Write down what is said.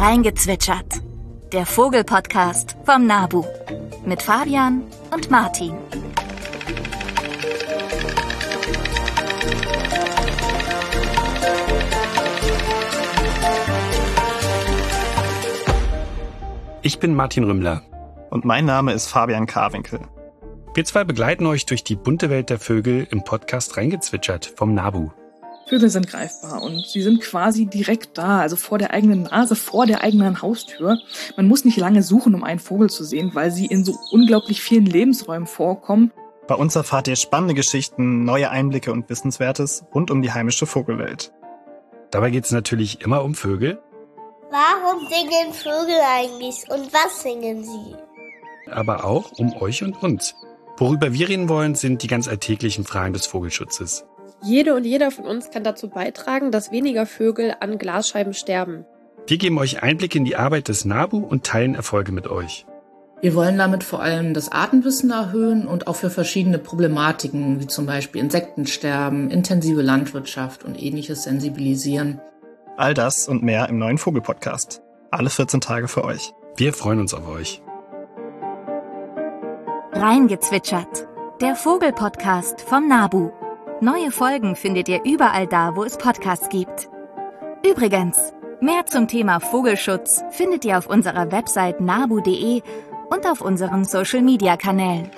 Reingezwitschert. Der Vogelpodcast vom Nabu. Mit Fabian und Martin. Ich bin Martin Rümmler. Und mein Name ist Fabian Karwinkel. Wir zwei begleiten euch durch die bunte Welt der Vögel im Podcast Reingezwitschert vom Nabu. Vögel sind greifbar und sie sind quasi direkt da, also vor der eigenen Nase, vor der eigenen Haustür. Man muss nicht lange suchen, um einen Vogel zu sehen, weil sie in so unglaublich vielen Lebensräumen vorkommen. Bei uns erfahrt ihr spannende Geschichten, neue Einblicke und Wissenswertes rund um die heimische Vogelwelt. Dabei geht es natürlich immer um Vögel. Warum singen Vögel eigentlich und was singen sie? Aber auch um euch und uns. Worüber wir reden wollen, sind die ganz alltäglichen Fragen des Vogelschutzes. Jede und jeder von uns kann dazu beitragen, dass weniger Vögel an Glasscheiben sterben. Wir geben euch Einblick in die Arbeit des NABU und teilen Erfolge mit euch. Wir wollen damit vor allem das Artenwissen erhöhen und auch für verschiedene Problematiken, wie zum Beispiel Insektensterben, intensive Landwirtschaft und ähnliches sensibilisieren. All das und mehr im neuen Vogelpodcast. Alle 14 Tage für euch. Wir freuen uns auf euch. Reingezwitschert. Der Vogelpodcast vom Nabu. Neue Folgen findet ihr überall da, wo es Podcasts gibt. Übrigens, mehr zum Thema Vogelschutz findet ihr auf unserer Website nabu.de und auf unseren Social-Media-Kanälen.